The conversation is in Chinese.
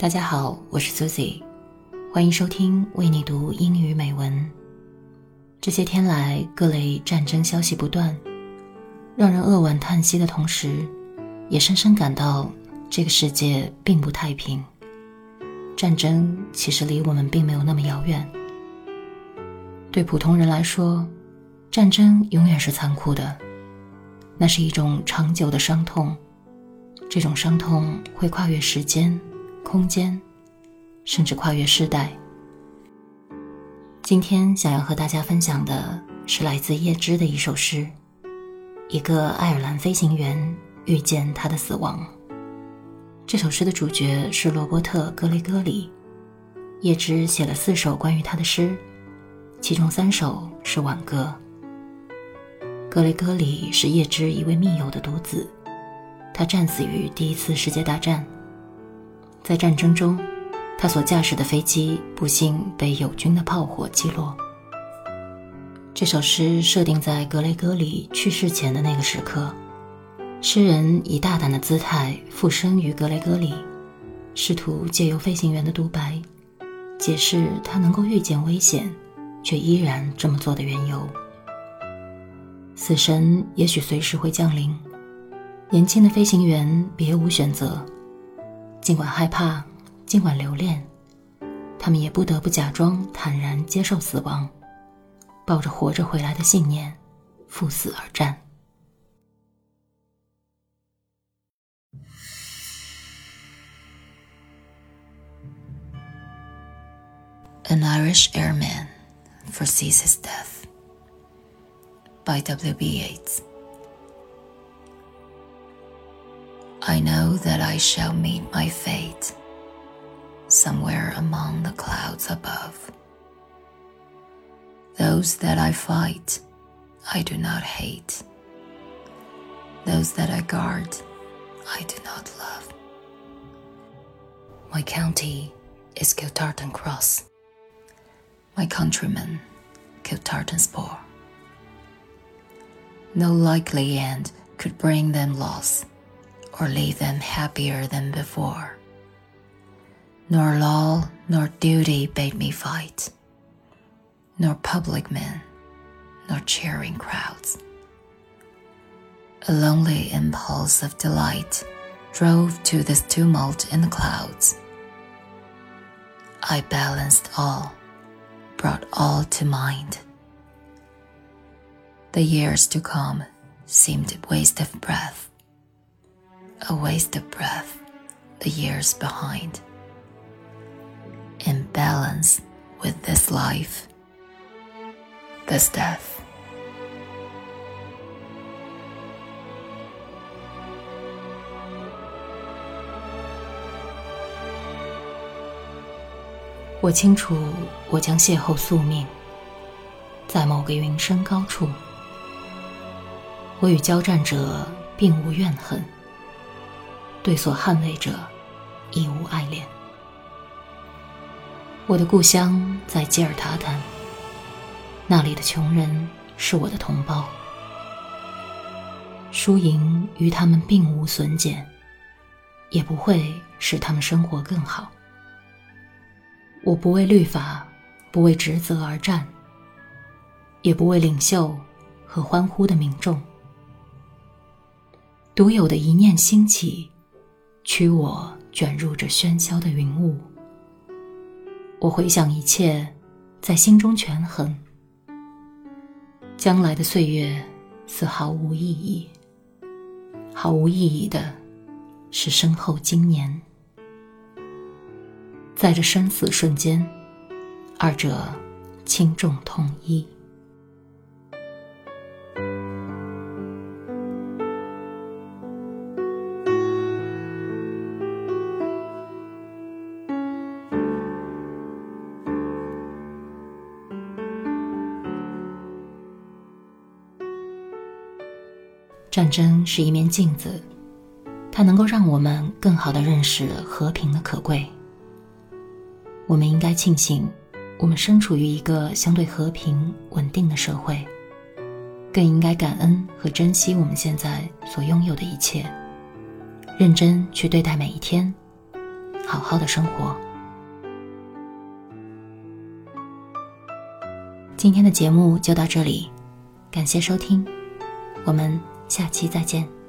大家好，我是 Susie，欢迎收听为你读英语美文。这些天来，各类战争消息不断，让人扼腕叹息的同时，也深深感到这个世界并不太平。战争其实离我们并没有那么遥远。对普通人来说，战争永远是残酷的，那是一种长久的伤痛，这种伤痛会跨越时间。空间，甚至跨越世代。今天想要和大家分享的是来自叶芝的一首诗：一个爱尔兰飞行员遇见他的死亡。这首诗的主角是罗伯特·格雷戈里。叶芝写了四首关于他的诗，其中三首是挽歌。格雷戈里是叶芝一位密友的独子，他战死于第一次世界大战。在战争中，他所驾驶的飞机不幸被友军的炮火击落。这首诗设定在格雷戈里去世前的那个时刻，诗人以大胆的姿态附身于格雷戈里，试图借由飞行员的独白，解释他能够预见危险，却依然这么做的缘由。死神也许随时会降临，年轻的飞行员别无选择。尽管害怕，尽管留恋，他们也不得不假装坦然接受死亡，抱着活着回来的信念，赴死而战。An Irish Airman Foresees His Death by W. B. Yeats. I know that I shall meet my fate somewhere among the clouds above. Those that I fight, I do not hate. Those that I guard, I do not love. My county is Kiltartan Cross. My countrymen, Kiltartan Spore. No likely end could bring them loss or leave them happier than before. Nor law nor duty bade me fight, nor public men, nor cheering crowds. A lonely impulse of delight drove to this tumult in the clouds. I balanced all, brought all to mind. The years to come seemed waste of breath a waste of breath the years behind. In balance with this life, this death. 我清楚，我将邂逅宿命，在某个云深高处。我与交战者并无怨恨。 对所捍卫者，亦无爱恋。我的故乡在吉尔塔坦，那里的穷人是我的同胞，输赢与他们并无损减，也不会使他们生活更好。我不为律法，不为职责而战，也不为领袖和欢呼的民众，独有的一念兴起。驱我卷入这喧嚣的云雾，我回想一切，在心中权衡。将来的岁月似毫无意义，毫无意义的是身后今年。在这生死瞬间，二者轻重统一。战争是一面镜子，它能够让我们更好的认识和平的可贵。我们应该庆幸，我们身处于一个相对和平稳定的社会，更应该感恩和珍惜我们现在所拥有的一切，认真去对待每一天，好好的生活。今天的节目就到这里，感谢收听，我们下期再见。